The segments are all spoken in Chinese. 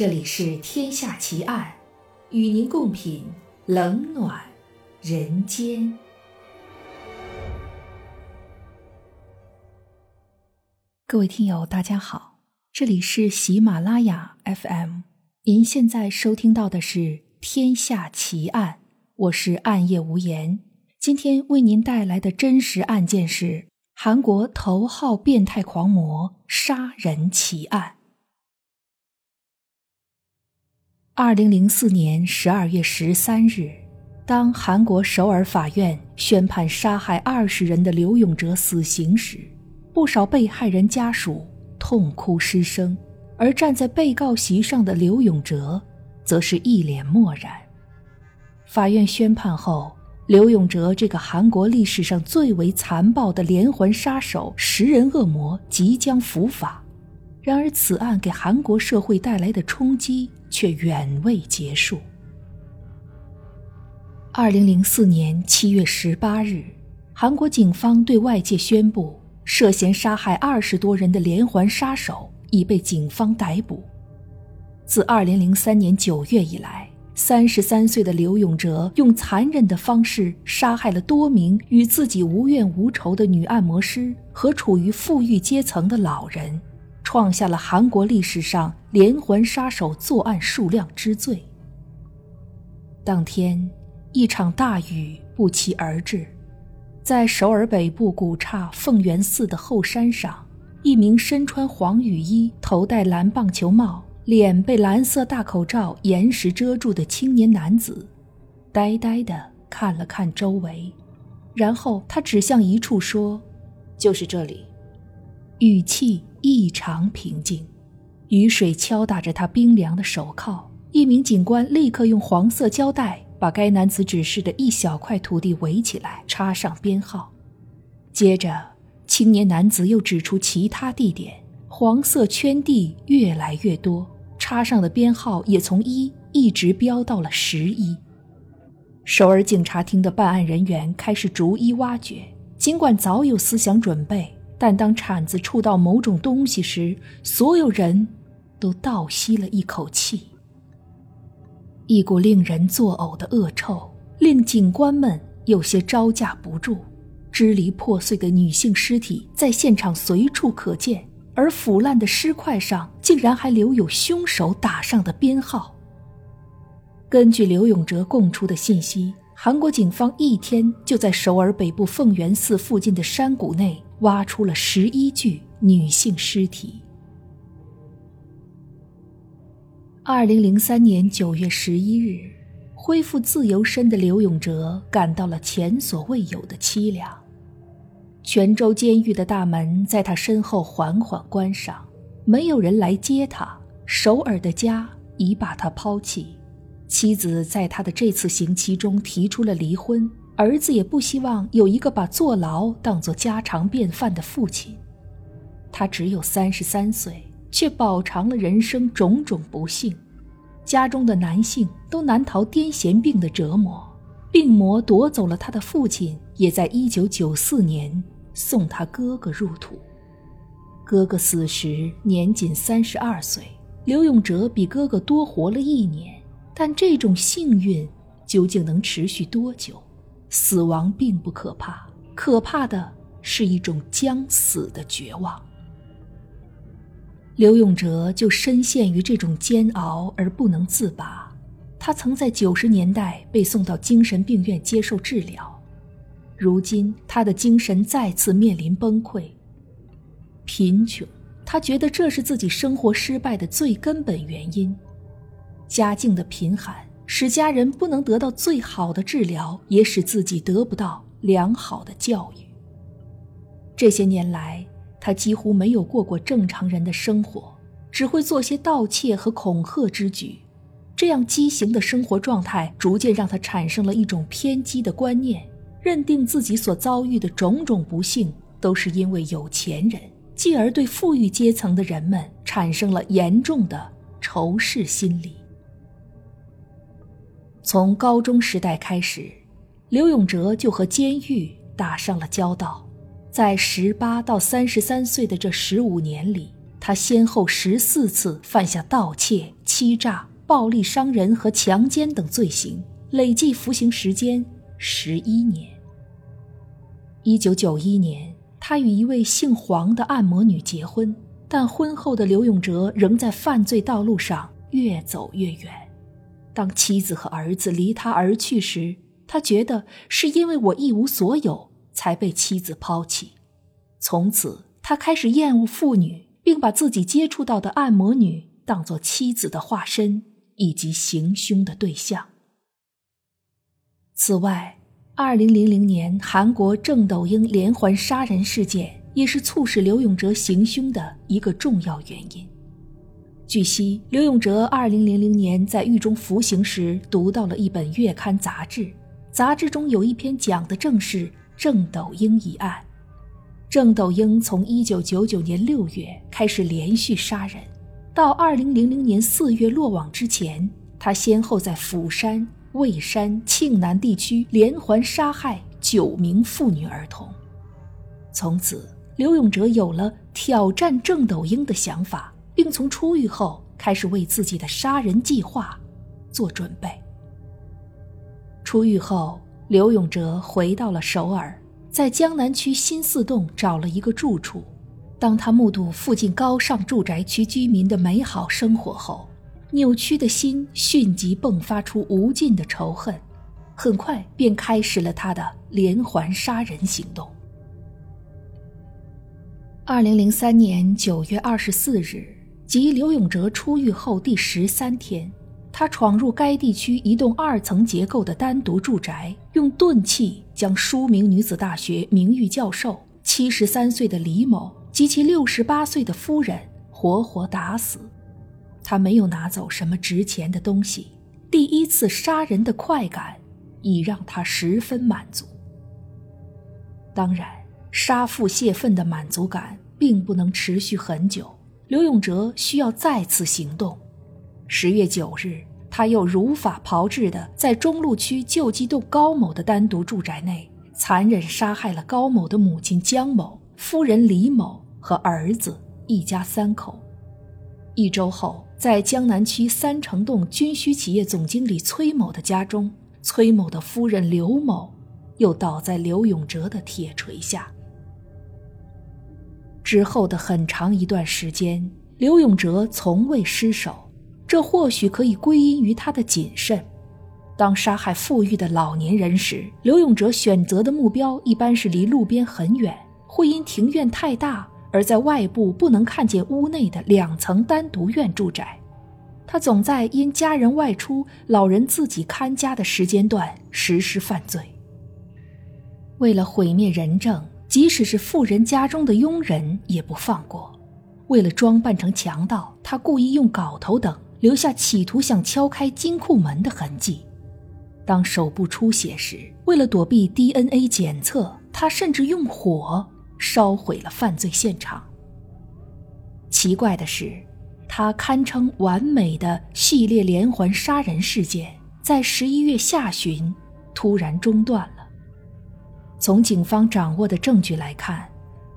这里是《天下奇案》，与您共品冷暖人间。各位听友，大家好，这里是喜马拉雅 FM，您现在收听到的是《天下奇案》，我是暗夜无言。今天为您带来的真实案件是韩国头号变态狂魔杀人奇案。二零零四年十二月十三日，当韩国首尔法院宣判杀害二十人的刘永哲死刑时，不少被害人家属痛哭失声，而站在被告席上的刘永哲，则是一脸漠然。法院宣判后，刘永哲这个韩国历史上最为残暴的连环杀手、食人恶魔即将伏法。然而，此案给韩国社会带来的冲击。却远未结束。二零零四年七月十八日，韩国警方对外界宣布，涉嫌杀害二十多人的连环杀手已被警方逮捕。自二零零三年九月以来，三十三岁的刘永哲用残忍的方式杀害了多名与自己无怨无仇的女按摩师和处于富裕阶层的老人。创下了韩国历史上连环杀手作案数量之最。当天，一场大雨不期而至，在首尔北部古刹凤元寺的后山上，一名身穿黄雨衣、头戴蓝棒球帽、脸被蓝色大口罩严实遮住的青年男子，呆呆地看了看周围，然后他指向一处说：“就是这里。”语气。异常平静，雨水敲打着他冰凉的手铐。一名警官立刻用黄色胶带把该男子指示的一小块土地围起来，插上编号。接着，青年男子又指出其他地点，黄色圈地越来越多，插上的编号也从一一直飙到了十一。首尔警察厅的办案人员开始逐一挖掘，尽管早有思想准备。但当铲子触到某种东西时，所有人都倒吸了一口气。一股令人作呕的恶臭令警官们有些招架不住。支离破碎的女性尸体在现场随处可见，而腐烂的尸块上竟然还留有凶手打上的编号。根据刘永哲供出的信息，韩国警方一天就在首尔北部凤元寺附近的山谷内。挖出了十一具女性尸体。二零零三年九月十一日，恢复自由身的刘永哲感到了前所未有的凄凉。泉州监狱的大门在他身后缓缓关上，没有人来接他。首尔的家已把他抛弃，妻子在他的这次刑期中提出了离婚。儿子也不希望有一个把坐牢当作家常便饭的父亲。他只有三十三岁，却饱尝了人生种种不幸。家中的男性都难逃癫痫病的折磨，病魔夺走了他的父亲，也在一九九四年送他哥哥入土。哥哥死时年仅三十二岁，刘永哲比哥哥多活了一年。但这种幸运究竟能持续多久？死亡并不可怕，可怕的是一种将死的绝望。刘永哲就深陷于这种煎熬而不能自拔。他曾在九十年代被送到精神病院接受治疗，如今他的精神再次面临崩溃。贫穷，他觉得这是自己生活失败的最根本原因。家境的贫寒。使家人不能得到最好的治疗，也使自己得不到良好的教育。这些年来，他几乎没有过过正常人的生活，只会做些盗窃和恐吓之举。这样畸形的生活状态，逐渐让他产生了一种偏激的观念，认定自己所遭遇的种种不幸都是因为有钱人，继而对富裕阶层的人们产生了严重的仇视心理。从高中时代开始，刘永哲就和监狱打上了交道。在十八到三十三岁的这十五年里，他先后十四次犯下盗窃、欺诈、暴力伤人和强奸等罪行，累计服刑时间十一年。一九九一年，他与一位姓黄的按摩女结婚，但婚后的刘永哲仍在犯罪道路上越走越远。当妻子和儿子离他而去时，他觉得是因为我一无所有才被妻子抛弃。从此，他开始厌恶妇女。并把自己接触到的按摩女当作妻子的化身以及行凶的对象。此外，二零零零年韩国郑斗英连环杀人事件也是促使刘永哲行凶的一个重要原因。据悉，刘永哲二零零零年在狱中服刑时，读到了一本月刊杂志，杂志中有一篇讲的正是郑斗英一案。郑斗英从1999年6月开始连续杀人，到2000年4月落网之前，他先后在釜山、蔚山、庆南地区连环杀害九名妇女儿童。从此，刘永哲有了挑战郑斗英的想法，并从出狱后开始为自己的杀人计划做准备。出狱后，刘永哲回到了首尔。在江南区新四栋找了一个住处。当他目睹附近高尚住宅区居民的美好生活后，扭曲的心迅即迸发出无尽的仇恨，很快便开始了他的连环杀人行动。二零零三年九月二十四日，即刘永哲出狱后第十三天。他闯入该地区一栋二层结构的单独住宅，用钝器将书明女子大学名誉教授七十三岁的李某及其六十八岁的夫人活活打死。他没有拿走什么值钱的东西，第一次杀人的快感已让他十分满足。当然，杀父泄愤的满足感并不能持续很久，刘永哲需要再次行动。十月九日，他又如法炮制的在中路区旧基栋高某的单独住宅内，残忍杀害了高某的母亲江某、夫人李某和儿子一家三口。一周后，在江南区三城洞军需企业总经理崔某的家中，崔某的夫人刘某又倒在刘永哲的铁锤下。之后的很长一段时间，刘永哲从未失手。这或许可以归因于他的谨慎。当杀害富裕的老年人时，刘永哲选择的目标一般是离路边很远，会因庭院太大而在外部不能看见屋内的两层单独院住宅。他总在因家人外出、老人自己看家的时间段实施犯罪。为了毁灭人证，即使是富人家中的佣人也不放过。为了装扮成强盗，他故意用镐头等。留下企图想敲开金库门的痕迹。当手部出血时，为了躲避 DNA 检测，他甚至用火烧毁了犯罪现场。奇怪的是，他堪称完美的系列连环杀人事件，在十一月下旬突然中断了。从警方掌握的证据来看，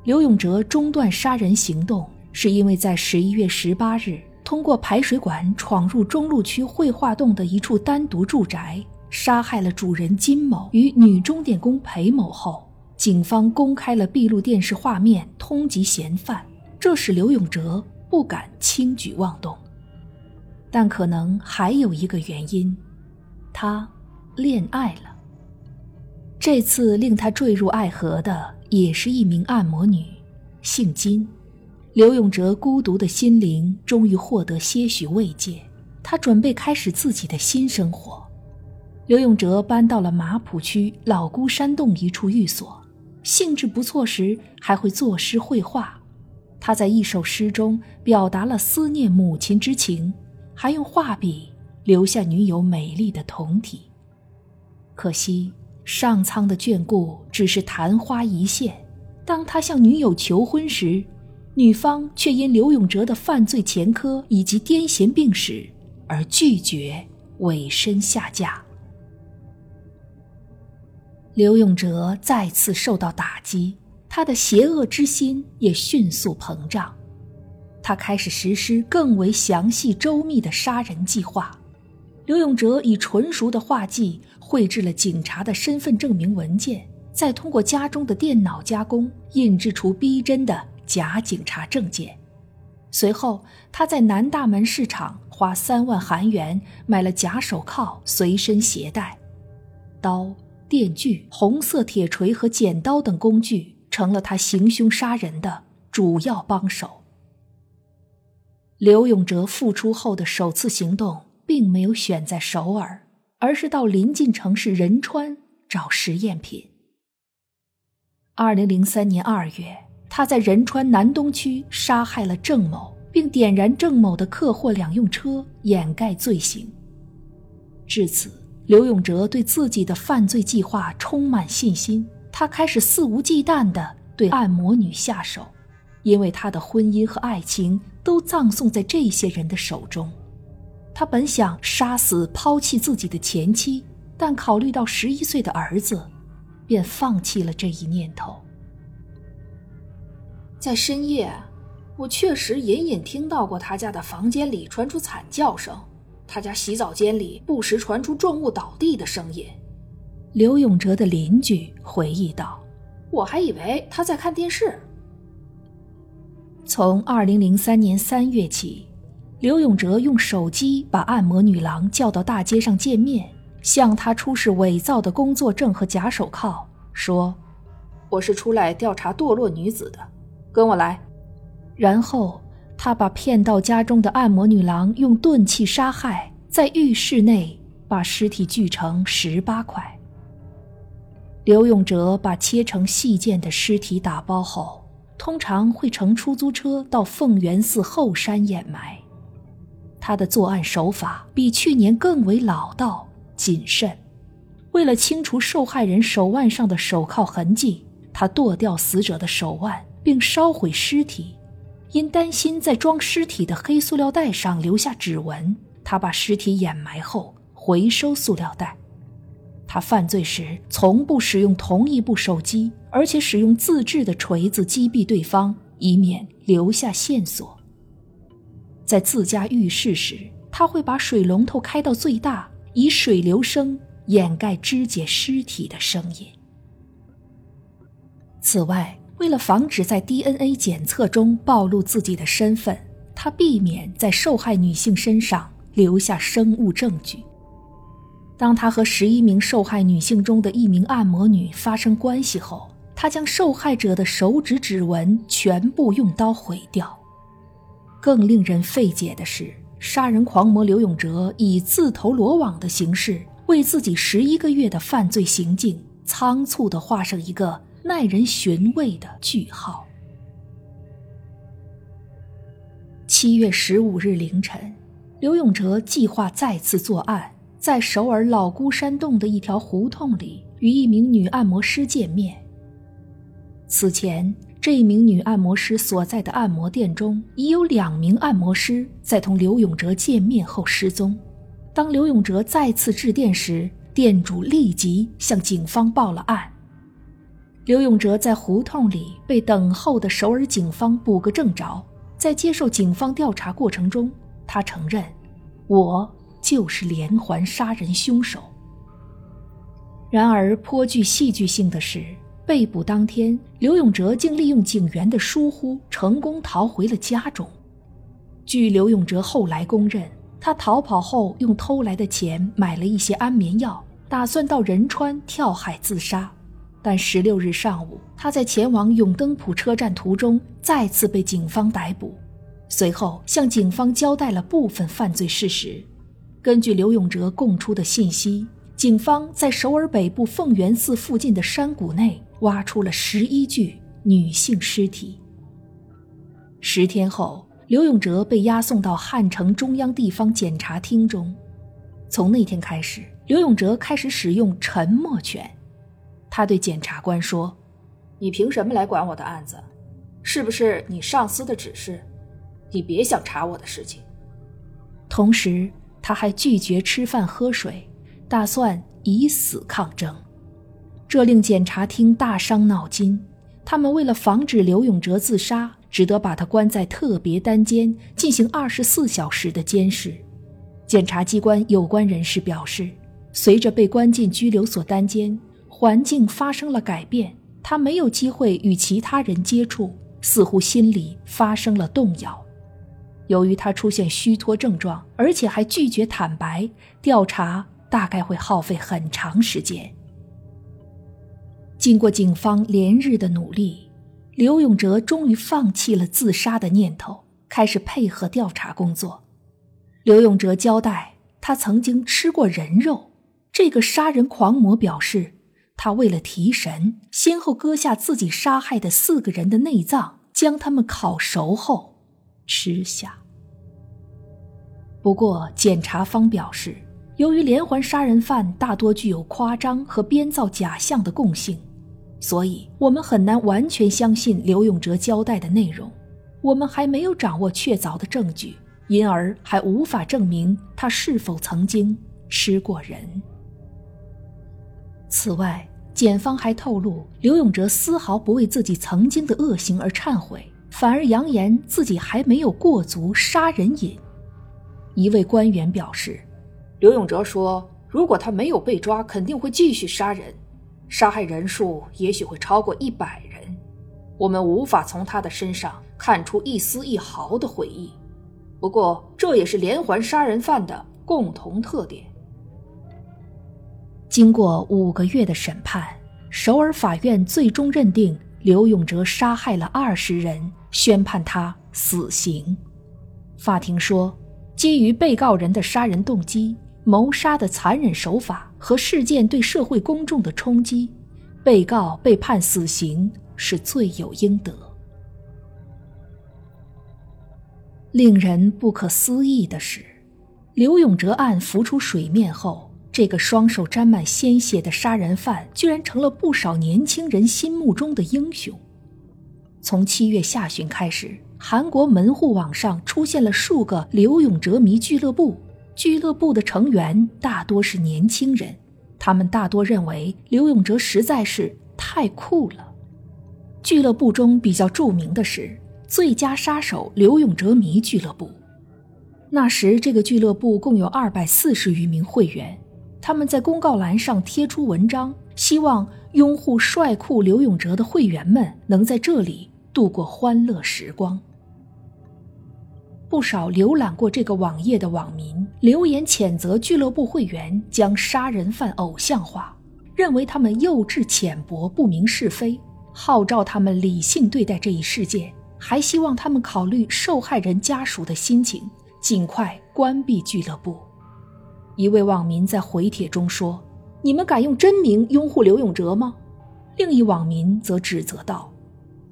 刘永哲中断杀人行动，是因为在十一月十八日。通过排水管闯入中路区绘画洞的一处单独住宅，杀害了主人金某与女钟点工裴某后，警方公开了闭路电视画面，通缉嫌犯。这使刘永哲不敢轻举妄动。但可能还有一个原因，他恋爱了。这次令他坠入爱河的也是一名按摩女，姓金。刘永哲孤独的心灵终于获得些许慰藉，他准备开始自己的新生活。刘永哲搬到了马浦区老姑山洞一处寓所，兴致不错时还会作诗绘画。他在一首诗中表达了思念母亲之情，还用画笔留下女友美丽的酮体。可惜上苍的眷顾只是昙花一现，当他向女友求婚时。女方却因刘永哲的犯罪前科以及癫痫病史而拒绝委身下嫁。刘永哲再次受到打击，他的邪恶之心也迅速膨胀。他开始实施更为详细周密的杀人计划。刘永哲以纯熟的画技绘制了警察的身份证明文件，再通过家中的电脑加工，印制出逼真的假警察证件。随后，他在南大门市场花三万韩元买了假手铐，随身携带，刀、电锯、红色铁锤和剪刀等工具成了他行凶杀人的主要帮手。刘永哲复出后的首次行动。并没有选在首尔，而是到邻近城市仁川找实验品。二零零三年二月，他在仁川南东区杀害了郑某，并点燃郑某的客货两用车，掩盖罪行。至此，刘永哲对自己的犯罪计划充满信心，他开始肆无忌惮地对按摩女下手，因为他的婚姻和爱情都葬送在这些人的手中。他本想杀死、抛弃自己的前妻，但考虑到十一岁的儿子，便放弃了这一念头。在深夜，我确实隐隐听到过他家的房间里传出惨叫声，他家洗澡间里不时传出重物倒地的声音。刘永哲的邻居回忆道：“我还以为他在看电视。”从二零零三年三月起。刘永哲用手机把按摩女郎叫到大街上见面，向她出示伪造的工作证和假手铐，说：“我是出来调查堕落女子的，跟我来。”然后他把骗到家中的按摩女郎用钝器杀害，在浴室内把尸体锯成十八块。刘永哲把切成细件的尸体打包后，通常会乘出租车到凤元寺后山掩埋。他的作案手法比去年更为老道谨慎。为了清除受害人手腕上的手铐痕迹，他剁掉死者的手腕并烧毁尸体。因担心在装尸体的黑塑料袋上留下指纹，他把尸体掩埋后回收塑料袋。他犯罪时从不使用同一部手机，而且使用自制的锤子击毙对方，以免留下线索。在自家浴室时，他会把水龙头开到最大，以水流声掩盖肢解尸体的声音。此外，为了防止在 DNA 检测中暴露自己的身份，他避免在受害女性身上留下生物证据。当他和十一名受害女性中的一名按摩女发生关系后，他将受害者的手指指纹全部用刀毁掉。更令人费解的是，杀人狂魔刘永哲以自投罗网的形式，为自己十一个月的犯罪行径仓促地画上一个耐人寻味的句号。七月十五日凌晨，刘永哲计划再次作案，在首尔老姑山洞的一条胡同里与一名女按摩师见面。此前。这一名女按摩师所在的按摩店中，已有两名按摩师在同刘永哲见面后失踪。当刘永哲再次致电时，店主立即向警方报了案。刘永哲在胡同里被等候的首尔警方捕个正着。在接受警方调查过程中，他承认：“我就是连环杀人凶手。”然而，颇具戏剧性的是。被捕当天，刘永哲竟利用警员的疏忽，成功逃回了家中。据刘永哲后来供认，他逃跑后用偷来的钱买了一些安眠药，打算到仁川跳海自杀。但十六日上午，他在前往永登浦车站途中再次被警方逮捕，随后向警方交代了部分犯罪事实。根据刘永哲供出的信息，警方在首尔北部凤元寺附近的山谷内。挖出了十一具女性尸体。十天后，刘永哲被押送到汉城中央地方检察厅中。从那天开始，刘永哲开始使用沉默权。他对检察官说：“你凭什么来管我的案子？是不是你上司的指示？你别想查我的事情。”同时，他还拒绝吃饭喝水，打算以死抗争。这令检察厅大伤脑筋。他们为了防止刘永哲自杀，只得把他关在特别单间进行二十四小时的监视。检察机关有关人士表示，随着被关进拘留所单间，环境发生了改变，他没有机会与其他人接触，似乎心理发生了动摇。由于他出现虚脱症状，而且还拒绝坦白，调查大概会耗费很长时间。经过警方连日的努力，刘永哲终于放弃了自杀的念头，开始配合调查工作。刘永哲交代，他曾经吃过人肉。这个杀人狂魔表示，他为了提神，先后割下自己杀害的四个人的内脏，将他们烤熟后吃下。不过，检察方表示，由于连环杀人犯大多具有夸张和编造假象的共性。所以，我们很难完全相信刘永哲交代的内容。我们还没有掌握确凿的证据，因而还无法证明他是否曾经吃过人。此外，检方还透露，刘永哲丝毫不为自己曾经的恶行而忏悔，反而扬言自己还没有过足杀人瘾。一位官员表示，刘永哲说：“如果他没有被抓，肯定会继续杀人。”杀害人数也许会超过一百人，我们无法从他的身上看出一丝一毫的悔意。不过，这也是连环杀人犯的共同特点。经过五个月的审判，首尔法院最终认定刘永哲杀害了二十人，宣判他死刑。法庭说，基于被告人的杀人动机。谋杀的残忍手法和事件对社会公众的冲击，被告被判死刑是罪有应得。令人不可思议的是，刘永哲案浮出水面后，这个双手沾满鲜血的杀人犯居然成了不少年轻人心目中的英雄。从七月下旬开始，韩国门户网上出现了数个刘永哲迷俱乐部。俱乐部的成员大多是年轻人，他们大多认为刘永哲实在是太酷了。俱乐部中比较著名的是“最佳杀手刘永哲迷俱乐部”。那时，这个俱乐部共有二百四十余名会员，他们在公告栏上贴出文章，希望拥护帅酷刘永哲的会员们能在这里度过欢乐时光。不少浏览过这个网页的网民留言谴责俱乐部会员将杀人犯偶像化，认为他们幼稚浅薄、不明是非，号召他们理性对待这一事件，还希望他们考虑受害人家属的心情，尽快关闭俱乐部。一位网民在回帖中说：“你们敢用真名拥护刘永哲吗？”另一网民则指责道：“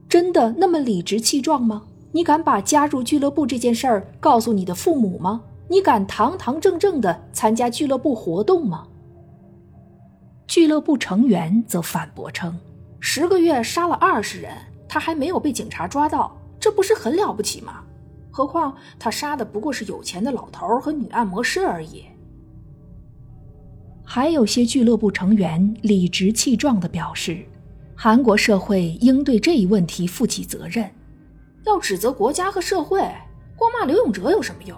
真的那么理直气壮吗？”你敢把加入俱乐部这件事儿告诉你的父母吗？你敢堂堂正正的参加俱乐部活动吗？俱乐部成员则反驳称：“十个月杀了二十人，他还没有被警察抓到，这不是很了不起吗？何况他杀的不过是有钱的老头和女按摩师而已。”还有些俱乐部成员理直气壮的表示：“韩国社会应对这一问题负起责任。”要指责国家和社会，光骂刘永哲有什么用？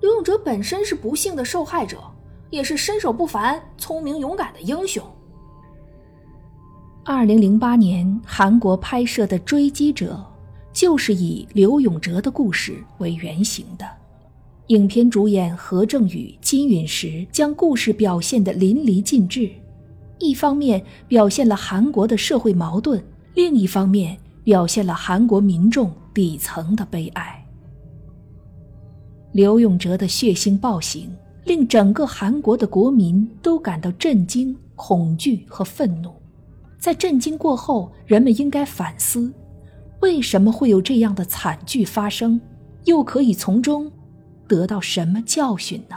刘永哲本身是不幸的受害者，也是身手不凡、聪明勇敢的英雄。二零零八年，韩国拍摄的《追击者》就是以刘永哲的故事为原型的。影片主演何正宇、金允石将故事表现得淋漓尽致，一方面表现了韩国的社会矛盾，另一方面表现了韩国民众。底层的悲哀。刘永哲的血腥暴行令整个韩国的国民都感到震惊、恐惧和愤怒。在震惊过后，人们应该反思：为什么会有这样的惨剧发生？又可以从中得到什么教训呢？